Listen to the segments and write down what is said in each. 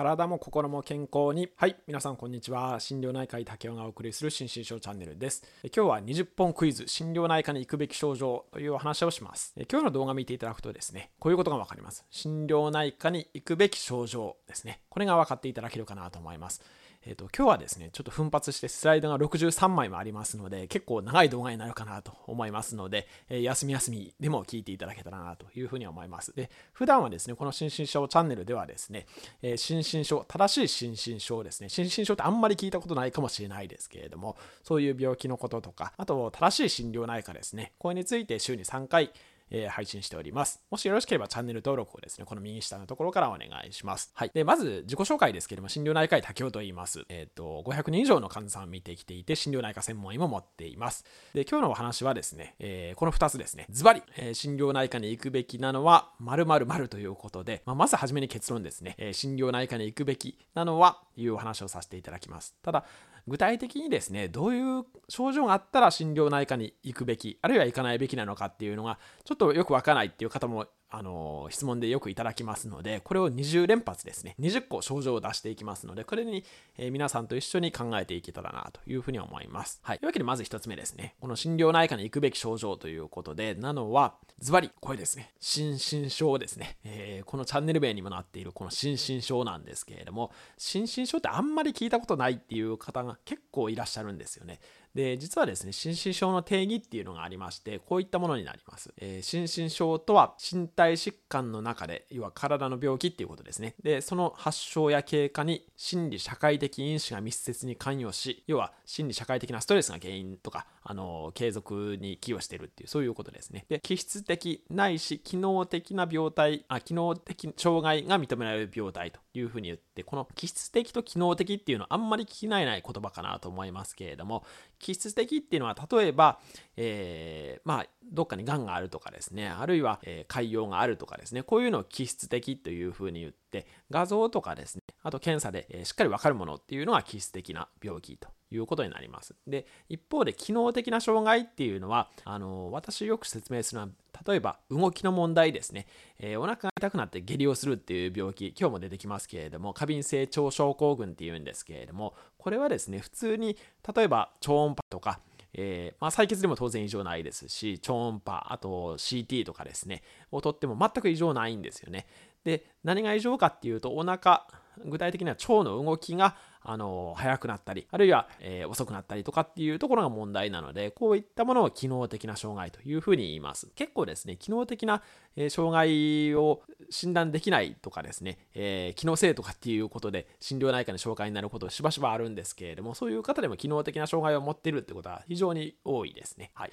体も心も健康に。はい、皆さんこんにちは。心療内科医竹雄がお送りする心身症チャンネルです。今日は20本クイズ、心療内科に行くべき症状というお話をします。今日の動画を見ていただくとですね、こういうことがわかります。心療内科に行くべき症状ですね。これが分かっていただけるかなと思います。えっ、ー、と、今日はですね、ちょっと奮発してスライドが63枚もありますので、結構長い動画になるかなと思いますので、えー、休み休みでも聞いていただけたらなというふうに思います。で、普段はですね、この心身症チャンネルではですね、えー、心身症、正しい心身症ですね、心身症ってあんまり聞いたことないかもしれないですけれども、そういう病気のこととか、あと正しい診療内科ですね、これについて週に3回、えー、配信しております。もしよろしければチャンネル登録をですね、この右下のところからお願いします。はい。で、まず自己紹介ですけれども、心療内科医竹雄と言います。えっ、ー、と、500人以上の患者さんを見てきていて、心療内科専門医も持っています。で、今日のお話はですね、えー、この2つですね。ズバリ、えー、心療内科に行くべきなのは、〇〇〇ということで、まあ、まずはじめに結論ですね、えー、心療内科に行くべきなのは、いうお話をさせていただきます。ただ、具体的にですね、どういう症状があったら心療内科に行くべき、あるいは行かないべきなのかっていうのが、ちょっとよくわからないっていう方もあの質問でよくいただきますので、これを20連発ですね、20個症状を出していきますので、これに、えー、皆さんと一緒に考えていけたらなというふうに思います。はい。というわけで、まず1つ目ですね。この心療内科に行くべき症状ということで、なのは、ズバリ、これですね。心身症ですね。えー、このチャンネル名にもなっているこの心身症なんですけれども、心身症ってあんまり聞いたことないっていう方が結構いらっしゃるんですよね。で、実はですね、心身症の定義っていうのがありまして、こういったものになります。えー、心身症とは、身体疾患の中で、要は体の病気っていうことですね。で、その発症や経過に心理社会的因子が密接に関与し、要は心理社会的なストレスが原因とか、あの、継続に寄与してるっていう、そういうことですね。で、気質的ないし、機能的な病態、あ、機能的障害が認められる病態というふうに言って、この気質的と機能的っていうのはあんまり聞き慣れない言葉かなと思いますけれども、気質的っていうのは例えば、えー、まあどっかにがんがあるとかですね。あるいは、えー、潰瘍があるとかですね。こういうのを気質的というふうに言って画像とかですねあと検査で、しっかり分かるものっていうのが気質的な病気ということになります。で一方で機能的な障害っていうのはあの私よく説明するのは例えば動きの問題ですね、えー、お腹が痛くなって下痢をするっていう病気今日も出てきますけれども過敏性腸症候群っていうんですけれどもこれはですね普通に例えば超音波とかえー、まあ、採血でも当然異常ないですし、超音波、あと CT とかですね、をとっても全く異常ないんですよね。で、何が異常かっていうと、お腹、具体的には腸の動きがあの速くなったり、あるいは、えー、遅くなったりとかっていうところが問題なので、こういったものを機能的な障害というふうに言います。結構ですね、機能的な、え、障害を診断できないとかですね、えー、機能性とかっていうことで心療内科に紹介になることしばしばあるんですけれども、そういう方でも機能的な障害を持っているってことは非常に多いですね。はい。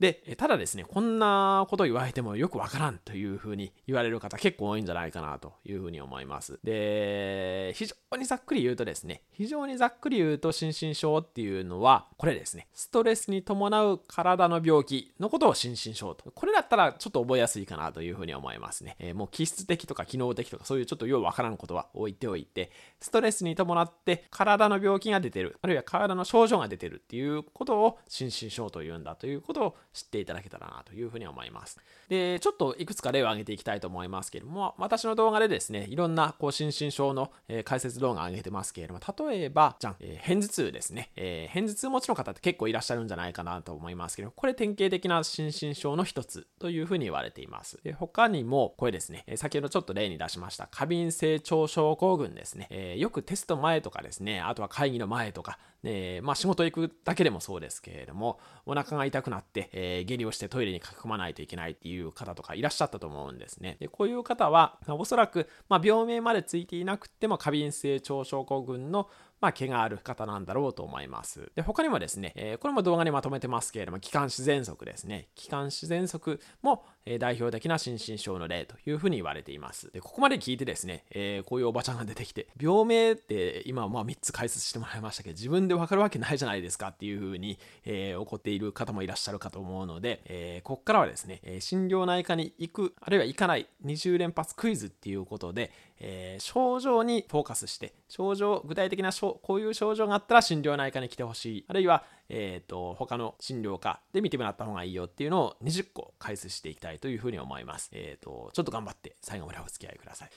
で、ただですね、こんなこと言われてもよくわからんというふうに言われる方結構多いんじゃないかなというふうに思います。で、非常にざっくり言うとですね、非常にざっくり言うと心身症っていうのは、これですね、ストレスに伴う体の病気のことを心身症と。これだったらちょっと覚えやすいかなというふうに思いますね。えー、もう気質的とか機能的とかそういうちょっとようわからんことは置いておいて、ストレスに伴って体の病気が出てる、あるいは体の症状が出てるっていうことを心身症というんだということを知っていただけたらなというふうに思います。で、ちょっといくつか例を挙げていきたいと思いますけれども、私の動画でですね、いろんなこう心身症の、解説動画を上げてますけれども、例えば、じゃん、えー、偏頭痛ですね。えー、偏頭痛持ちの方って結構いらっしゃるんじゃないかなと思いますけど、これ典型的な心身症の一つというふうに言われています。で他にも、これですね、えー、先ほどちょっと例に出しました、過敏性腸症候群ですね。えー、よくテスト前とかですね、あとは会議の前とか、え、まあ仕事行くだけでもそうですけれども、お腹が痛くなって、えー、下痢をしてトイレに駆け込まないといけないっていう方とかいらっしゃったと思うんですね。で、こういう方は、おそらく、まあ、病名までついていなくても過敏性腸症候群のまあ、毛がある方なんだろうと思います。で、他にもですね、えー、これも動画にまとめてますけれども、気管支喘息ですね。気管支喘息も、え代表的な心身症の例というふうに言われています。で、ここまで聞いてですね、えー、こういうおばちゃんが出てきて、病名って今まあ3つ解説してもらいましたけど、自分でわかるわけないじゃないですかっていうふうに、えー、怒っている方もいらっしゃるかと思うので、えー、ここからはですね、え心療内科に行く、あるいは行かない20連発クイズっていうことで、え症状にフォーカスして、症状、具体的なこういう症状があったら心療内科に来てほしい。あるいは、えっ、ー、と、他の診療科で見てもらった方がいいよっていうのを20個解説していきたいというふうに思います。えっ、ー、と、ちょっと頑張って最後までお付き合いください。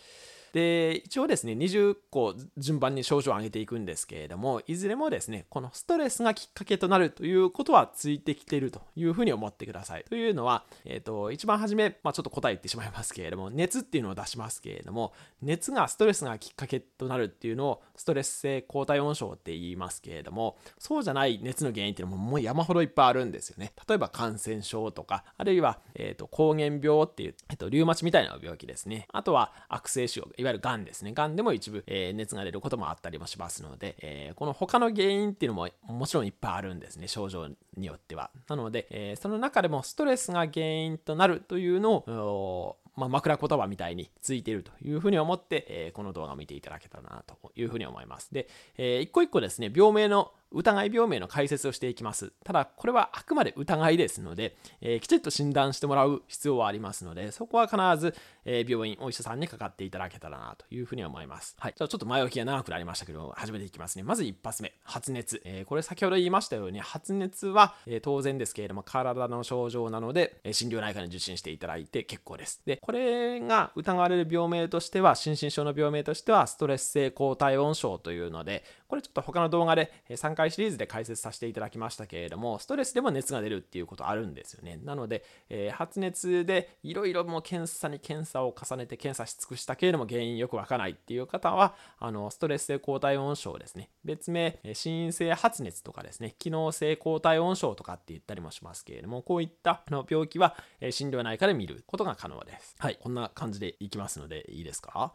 で、一応ですね、20個順番に症状を上げていくんですけれども、いずれもですね、このストレスがきっかけとなるということはついてきているというふうに思ってください。というのは、えっ、ー、と、一番初め、まあ、ちょっと答え言ってしまいますけれども、熱っていうのを出しますけれども、熱がストレスがきっかけとなるっていうのを、ストレス性高体温症って言いますけれども、そうじゃない熱の原因っていうのももう山ほどいっぱいあるんですよね。例えば感染症とか、あるいは、えっ、ー、と、膠原病っていう、えっ、ー、と、リウマチみたいな病気ですね。あとは悪性腫瘍、いわゆる癌ですね。癌でも一部、えー、熱が出ることもあったりもしますので、えー、この他の原因っていうのももちろんいっぱいあるんですね、症状によっては。なので、えー、その中でもストレスが原因となるというのを、まあ、枕言葉みたいについているというふうに思って、え、この動画を見ていただけたらなというふうに思います。で、えー、一個一個ですね、病名の疑い病名の解説をしていきます。ただ、これはあくまで疑いですので、えー、きちっと診断してもらう必要はありますので、そこは必ず、えー、病院、お医者さんにかかっていただけたらなというふうに思います。はい。じゃちょっと前置きが長くなりましたけど、始めていきますね。まず一発目、発熱。えー、これ先ほど言いましたように、発熱は、え、当然ですけれども、体の症状なので、え、心療内科に受診していただいて結構です。で、これが疑われる病名としては、心身症の病名としては、ストレス性高体温症というので、これちょっと他の動画で3回シリーズで解説させていただきましたけれども、ストレスでも熱が出るっていうことあるんですよね。なので、えー、発熱でいろいろも検査に検査を重ねて検査し尽くしたけれども原因よくわからないっていう方は、あの、ストレス性高体温症ですね。別名、心因性発熱とかですね、機能性高体温症とかって言ったりもしますけれども、こういったの病気は、え診療内科で見ることが可能です。はい、こんな感じでいきますのでいいですか？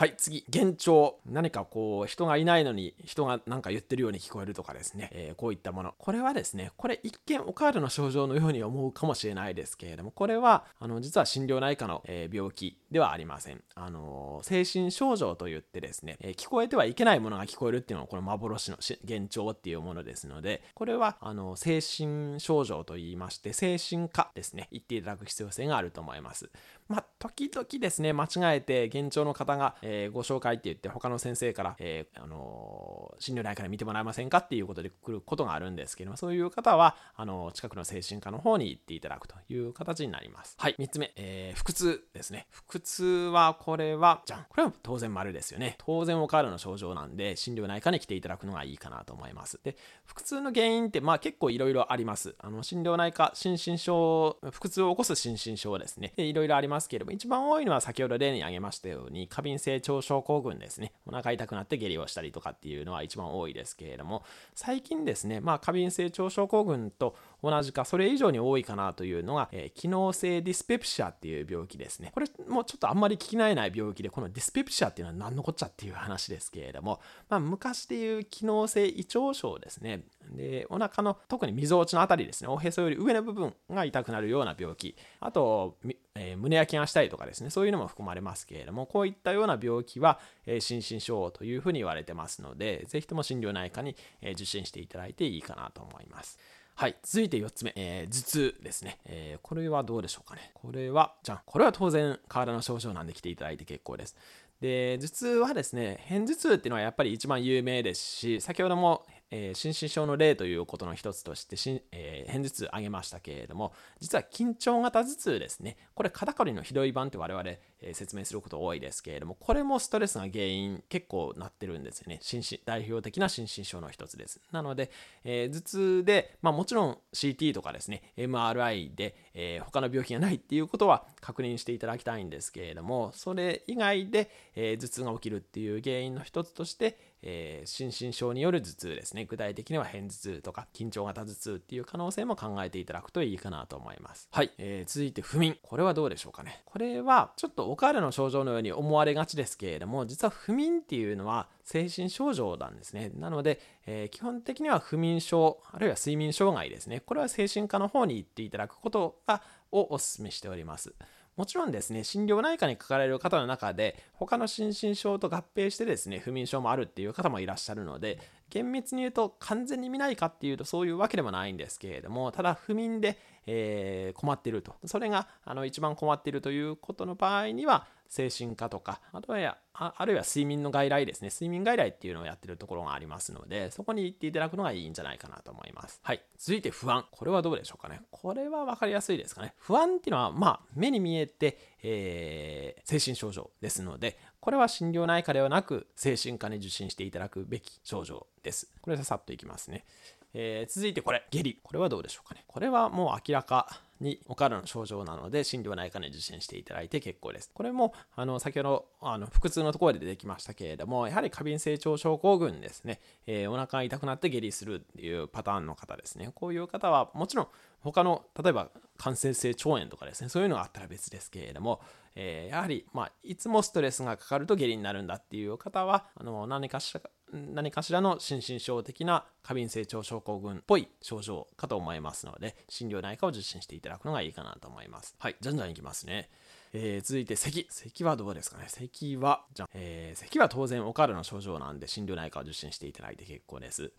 はい、次、幻聴。何かこう、人がいないのに人が何か言ってるように聞こえるとかですね、えー、こういったもの。これはですね、これ一見お体の症状のように思うかもしれないですけれども、これは、あの、実は心療内科の、えー、病気ではありません。あの、精神症状といってですね、えー、聞こえてはいけないものが聞こえるっていうのは、この幻の幻聴っていうものですので、これは、あの、精神症状と言いまして、精神科ですね、言っていただく必要性があると思います。まあ、時々ですね、間違えて幻聴の方が、えー、ご紹介って言って他の先生から、えー、あのー、診療内科で見てもらえませんかっていうことで来ることがあるんですけども、そういう方は、あの近くの精神科の方に行っていただくという形になります。はい、3つ目、え腹痛ですね。腹痛は、これは、じゃん。これは当然丸ですよね。当然お体の症状なんで、診療内科に来ていただくのがいいかなと思います。で、腹痛の原因って、まあ結構いろいろあります。あの、診療内科、心身症、腹痛を起こす心身症ですね。いろいろありますますけれども、一番多いのは先ほど例に挙げましたように、過敏性腸症候群ですね。お腹痛くなって下痢をしたりとかっていうのは一番多いですけれども、最近ですね、まあ過敏性腸症候群と同じか、それ以上に多いかなというのが、えー、機能性ディスペプシアっていう病気ですね。これもちょっとあんまり聞き慣れない病気で、このディスペプシアっていうのは何のこっちゃっていう話ですけれども、まあ昔でいう機能性胃腸症ですね。で、お腹の特にみぞおちのあたりですね、おへそより上の部分が痛くなるような病気、あと、えー、胸焼けがしたりとかですね、そういうのも含まれますけれども、こういったような病気は、えー、心身症というふうに言われてますので、ぜひとも心療内科に、えー、受診していただいていいかなと思います。はい。続いて4つ目、えー、頭痛ですね、えー。これはどうでしょうかね。これは、じゃん。これは当然、体の症状なんで来ていただいて結構です。で、頭痛はですね、片頭痛っていうのはやっぱり一番有名ですし、先ほどもえー、心身症の例ということの一つとしてし、えー、片頭痛挙げましたけれども、実は緊張型頭痛ですね。これ肩こりのひどい版って我々、え、説明すること多いですけれども、これもストレスが原因結構なってるんですよね。心身代表的な心身症の一つです。なので、え頭痛で、まあもちろん CT とかですね、MRI で、え他の病気がないっていうことは確認していただきたいんですけれども、それ以外で、え頭痛が起きるっていう原因の一つとして、えー、心身症による頭痛ですね。具体的には片頭痛とか緊張型頭痛っていう可能性も考えていただくといいかなと思います。はい。えー、続いて不眠。これはどうでしょうかね。これはちょっとお体の症状のように思われがちですけれども、実は不眠っていうのは精神症状なんですね。なので、えー、基本的には不眠症、あるいは睡眠障害ですね。これは精神科の方に行っていただくことがをお勧めしております。もちろんですね、心療内科にかかれる方の中で、他の心身症と合併してですね、不眠症もあるっていう方もいらっしゃるので、厳密に言うと完全に見ないかっていうとそういうわけでもないんですけれども、ただ不眠で、え、困っていると。それがあの一番困っているということの場合には、精神科とか、あとはああるいは睡眠の外来ですね。睡眠外来っていうのをやってるところがありますので、そこに行っていただくのがいいんじゃないかなと思います。はい。続いて不安。これはどうでしょうかね。これは分かりやすいですかね。不安っていうのは、まあ、目に見えて、えー、精神症状ですので、これは心療内科ではなく精神科に受診していただくべき症状です。これささっといきますね。えー、続いてこれ、下痢。これはどうでしょうかね。これはもう明らかにお体の症状なので、心療内科に受診していただいて結構です。これも、あの、先ほど、あの、腹痛のところで出てきましたけれども、やはり過敏性腸症候群ですね。えー、お腹が痛くなって下痢するっていうパターンの方ですね。こういう方は、もちろん、他の、例えば、感染性腸炎とかですね、そういうのがあったら別ですけれども、えー、やはり、まあ、いつもストレスがかかると下痢になるんだっていう方は、あの、何かしら、何かしらの心身症的な過敏性腸症候群っぽい症状かと思いますので、心療内科を受診していただくのがいいかなと思います。はい、じゃんじゃんいきますね。えー、続いて咳。咳はどうですかね？咳は、じゃえー、咳は当然お体の症状なんで心療内科を受診していただいて結構です。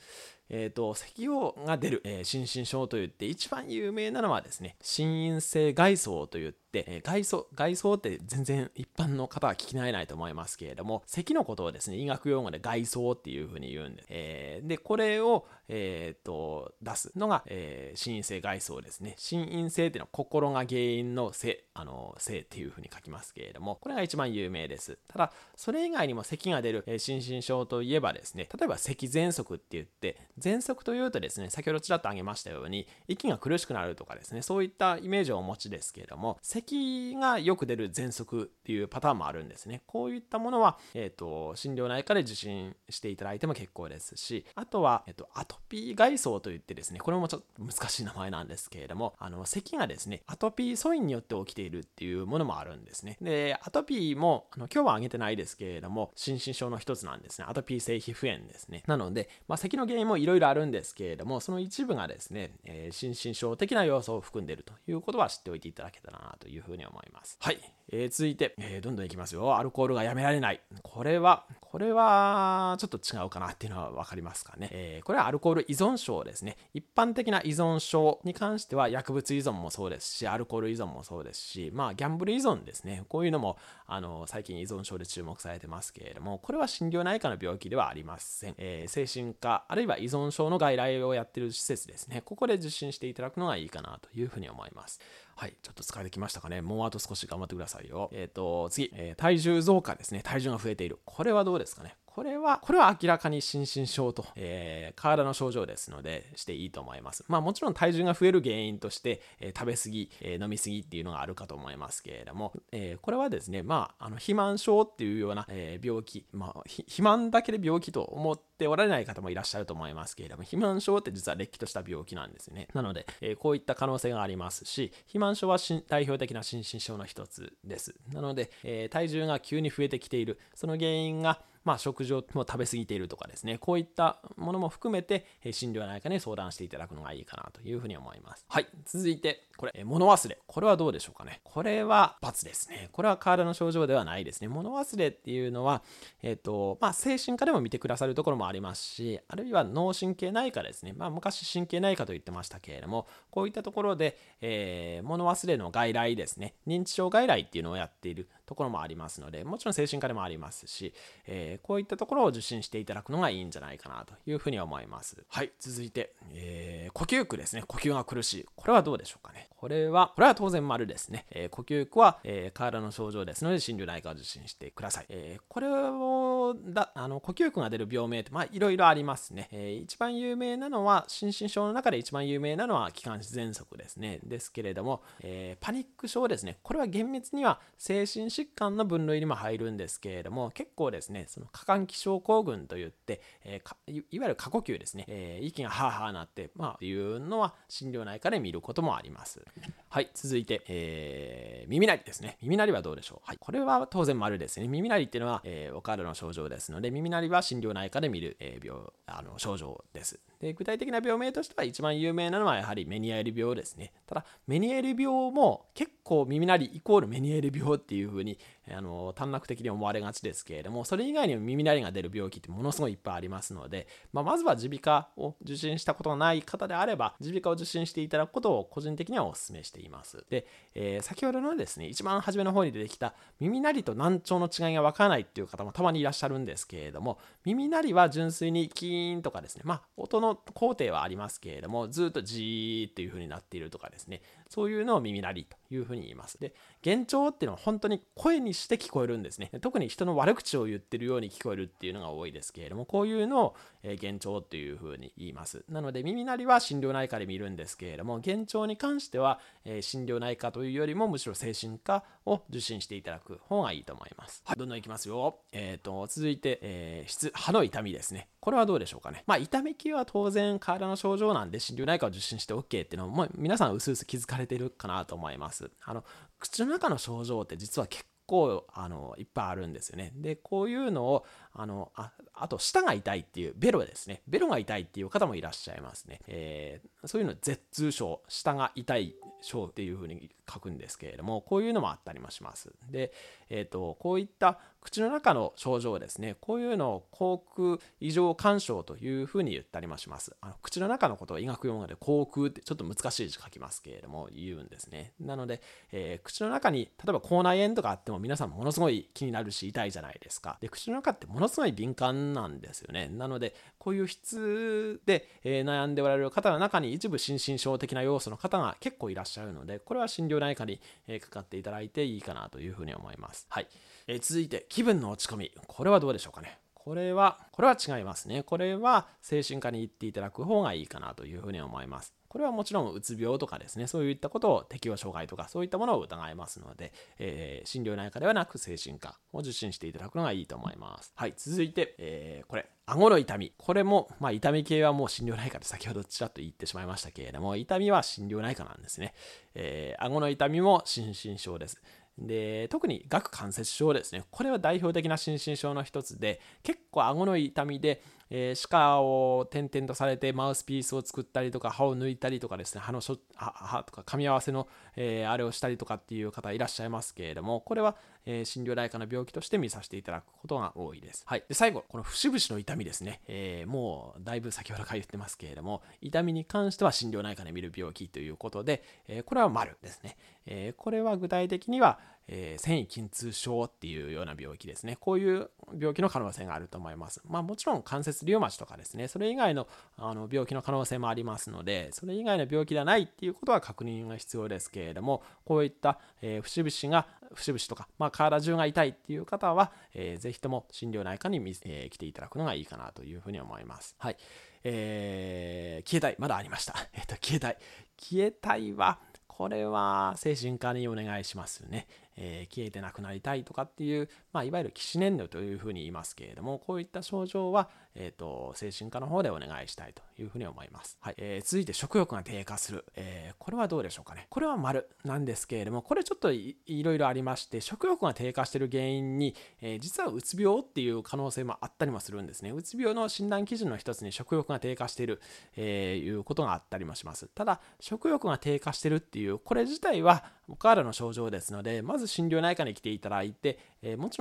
えっ、ー、と、咳をが出る、えー、心身症といって一番有名なのはですね、心因性外装といって、えー、外装、外装って全然一般の方は聞き慣れないと思いますけれども、咳のことをですね、医学用語で外装っていうふうに言うんで、えー、で、これを、え、ー、と、出すのが、えー、心因性外装ですね。心因性っていうのは心が原因の性、あの、性っていうふうに書きますけれども、これが一番有名です。ただ、それ以外にも咳が出る、えー、心身症といえばですね、例えば咳喘息って言って、喘息というとですね、先ほどちらっと挙げましたように、息が苦しくなるとかですね、そういったイメージをお持ちですけれども、咳がよく出る喘息っていうパターンもあるんですね。こういったものは、えっ、ー、と、心療内科で受診していただいても結構ですし、あとは、えっ、ー、と、アトピー外装といってですね、これもちょっと難しい名前なんですけれども、あの、咳がですね、アトピー素因によって起きているっていうものもあるんですね。で、アトピーも、あの今日は挙げてないですけれども、心身症の一つなんですね。アトピー性皮膚炎ですね。なので、まあ、咳の原因もいろいろあるんですけれども、その一部がですね、えー、心身症的な要素を含んでいるということは知っておいていただけたらなというふうに思います。はい。えー、続いて、えー、どんどんいきますよ。アルコールがやめられない。これは、これは、ちょっと違うかなっていうのは分かりますかね。えー、これはアルコール依存症ですね。一般的な依存症に関しては、薬物依存もそうですし、アルコール依存もそうですし、まあ、ギャンブル依存ですね。こういうのも、あの、最近依存症で注目されてますけれども、これは心療内科の病気ではありません。え精神科、あるいは依存症の外来をやってる施設ですね。ここで受診していただくのがいいかなというふうに思います。はい、ちょっと疲れてきましたかね。もうあと少し頑張ってくださいよ。えっ、ー、と、次、えー、体重増加ですね。体重が増えている。これはどうですかね。これは、これは明らかに心身症と、えー、体の症状ですので、していいと思います。まあもちろん体重が増える原因として、えー、食べ過ぎ、えー、飲み過ぎっていうのがあるかと思いますけれども、えこれはですね、まあ、あの、肥満症っていうような、え病気、まあ、肥満だけで病気と思っておられない方もいらっしゃると思いますけれども、肥満症って実はれっきとした病気なんですね。なので、えこういった可能性がありますし、肥満症は代表的な心身症の一つです。なので、え体重が急に増えてきている、その原因が、まあ、食事を食べ過ぎているとかですね、こういったものも含めて、診療内科に相談していただくのがいいかなというふうに思います。はい、続いて、これ、物忘れ。これはどうでしょうかね。これは×ですね。これは体の症状ではないですね。物忘れっていうのは、えっ、ー、と、まあ、精神科でも見てくださるところもありますし、あるいは脳神経内科ですね。まあ、昔神経内科と言ってましたけれども、こういったところで、えー、物忘れの外来ですね。認知症外来っていうのをやっているところもありますので、もちろん精神科でもありますし、えー、こういったところを受診していただくのがいいんじゃないかなというふうに思います。はい、続いて、えー、呼吸苦ですね。呼吸が苦しい。これはどうでしょうかね。これは、これは当然丸ですね。えー、呼吸器は、えー、体の症状ですので、心療内科を受診してください。えー、これをだ、あの、呼吸苦が出る病名って、まあ、いろいろありますね。えー、一番有名なのは、心身症の中で一番有名なのは、気管支喘息ですね。ですけれども、えー、パニック症ですね。これは厳密には精神疾患の分類にも入るんですけれども、結構ですね、その過換気症候群といって、えー、いわゆる過呼吸ですね。えー、息がハーハーなって、まあ、っていうのは、心療内科で見ることもあります。はい、続いて、えー、耳鳴りですね。耳鳴りはどうでしょう？はい、これは当然丸ですね。耳鳴りっていうのは、えー、お体の症状ですので、耳鳴りは心療内科で見る、えー、病あの症状です。で具体的な病名としては一番有名なのはやはりメニエール病ですね。ただ、メニエール病も結構耳鳴りイコールメニエール病っていう風にあの短絡的に思われがちですけれども、それ以外にも耳鳴りが出る病気ってものすごいいっぱいありますので、まあ、まずは耳鼻科を受診したことがない方であれば、耳鼻科を受診していただくことを個人的にはお勧めしています。で、えー、先ほどのですね、一番初めの方に出てきた耳鳴りと難聴の違いがわからないっていう方もたまにいらっしゃるんですけれども、耳鳴りは純粋にキーンとかですね、まあ、音の工程はありますけれども、ずっとじーっていう風になっているとかですね、そういうのを耳鳴りと。いうふうに言います。で、幻聴っていうのは本当に声にして聞こえるんですね。特に人の悪口を言ってるように聞こえるっていうのが多いですけれども、こういうのを、え幻聴っていうふうに言います。なので、耳鳴りは心療内科で見るんですけれども、幻聴に関しては、え心療内科というよりもむしろ精神科を受診していただく方がいいと思います。はい、どんどんいきますよ。えっ、ー、と、続いて、えー、歯の痛みですね。これはどうでしょうかね。まあ、痛み系は当然体の症状なんで、心療内科を受診して OK っていうのも、皆さん薄々気づかれてるかなと思います。あの、口の中の症状って実は結構あのいっぱいあるんですよね。でこういうのをあのああと舌が痛いっていうベロですねベロが痛いっていう方もいらっしゃいますね。えー、そういうの舌痛症舌が痛い症っていうふうに書くんですけれどもこういうのもあったりもします。で、えーと、こういった口の中の症状ですねこういうのを口腔異常干渉というふうに言ったりもします。あの口の中のことを医学用語で口腔ってちょっと難しい字書きますけれども言うんですね。なので、えー、口の中に例えば口内炎とかあっても皆さんものすごい気になるし痛いじゃないですか。で口の中ってものすごい敏感なんですよね。なのでこういう質で、えー、悩んでおられる方の中に一部心身症的な要素の方が結構いらっしゃるのでこれは心療内科に、えかかっていただいていいかなというふうに思います。はい、えー、続いて気分の落ち込みこれはどうでしょうかね。これは、これは違いますね。これは精神科に行っていただく方がいいかなというふうに思います。これはもちろんうつ病とかですね、そういったことを適応障害とかそういったものを疑いますので、えー、心療内科ではなく精神科を受診していただくのがいいと思います。はい、続いて、えー、これ、顎の痛み。これも、まあ、痛み系はもう心療内科で先ほどちらっと言ってしまいましたけれども、痛みは心療内科なんですね。えー、顎の痛みも心身症です。で特に顎関節症ですね。これは代表的な心身症の一つで結構顎の痛みでえー、歯科を点々とされてマウスピースを作ったりとか歯を抜いたりとかですね歯のしょ歯とか噛み合わせの、えー、あれをしたりとかっていう方いらっしゃいますけれどもこれは、えー、心療内科の病気として見させていただくことが多いです。はい、で最後この節々の痛みですね、えもうだいぶ先ほどから言ってますけれども痛みに関しては心療内科で見る病気ということで、えこれは丸ですね、えこれは具体的には、えー、繊維筋痛症っていうような病気ですね。こういう病気の可能性があると思います。まあもちろん関節リウマチとかですね、それ以外のあの病気の可能性もありますので、それ以外の病気ではないっていうことは確認が必要ですけれども、こういった、えー、節々が、節々とか、まあ体中が痛いっていう方は、えー、ぜひとも心療内科に、えー、来ていただくのがいいかなというふうに思います。はい。えー、消えたい。まだありました。えっ、と、消えたい。消えたいは、これは精神科にお願いしますね。えー、消えてなくなりたいとかっていう、まあ、いわゆる起死燃料というふうに言いますけれども、こういった症状は、えーと、精神科の方でお願いしたいというふうに思います。はいえー、続いて食欲が低下する、えー、これはどうでしょうかね。これは丸なんですけれども、これちょっといろいろありまして、食欲が低下している原因に、えー、実はうつ病っていう可能性もあったりもするんですね。うつ病の診断基準の一つに食欲が低下している、えー、いうことがあったりもします。ただ、食欲が低下してるっていう、これ自体はお体の症状ですので、まず心療内科に来ていただいて、えー、もちろん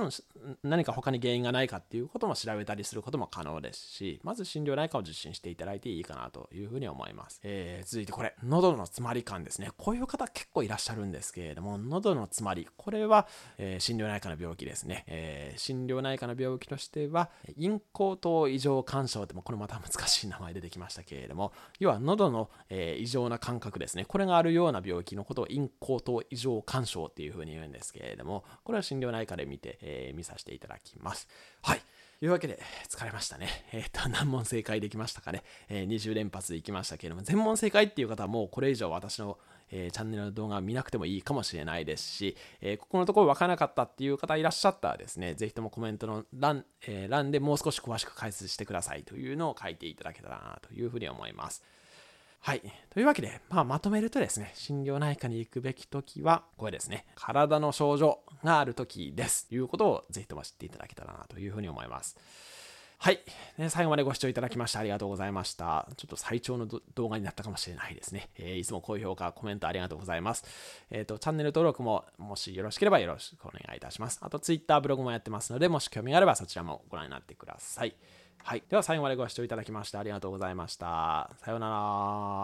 何か他に原因がないかっていうことも調べたりすることも可能ですし、まず心療内科を受診していただいていいかなというふうに思います。えー、続いてこれ、喉の詰まり感ですね。こういう方結構いらっしゃるんですけれども、喉の詰まり、これは、えー、心療内科の病気ですね。えー、心療内科の病気としては、咽喉頭異常干渉ってもこれまた難しい名前出てきましたけれども、要は喉の、え異常な感覚ですね。これがあるような病気のことを咽喉頭異常干渉っていうふうに言うんですけれども、これは心療内科で見て、え、え見させていただきます。はい。というわけで、疲れましたね。えっ、と、何問正解できましたかね。えー、20連発でいきましたけれども、全問正解っていう方はもうこれ以上私の、えー、チャンネルの動画を見なくてもいいかもしれないですし、え、ここのところ分からなかったっていう方いらっしゃったらですね、ぜひともコメントの欄,、え、欄でもう少し詳しく解説してくださいというのを書いていただけたらなというふうに思います。はい。というわけで、まあ、まとめるとですね、心療内科に行くべき時は、これですね、体の症状がある時です。ということをぜひとも知っていただけたらなというふうに思います。はい、ね。最後までご視聴いただきましてありがとうございました。ちょっと最長の動画になったかもしれないですね。えー、いつも高評価、コメントありがとうございます。えっ、ー、と、チャンネル登録ももしよろしければよろしくお願いいたします。あと、Twitter、ブログもやってますので、もし興味があればそちらもご覧になってください。はい。では最後までご視聴いただきましてありがとうございました。さようなら。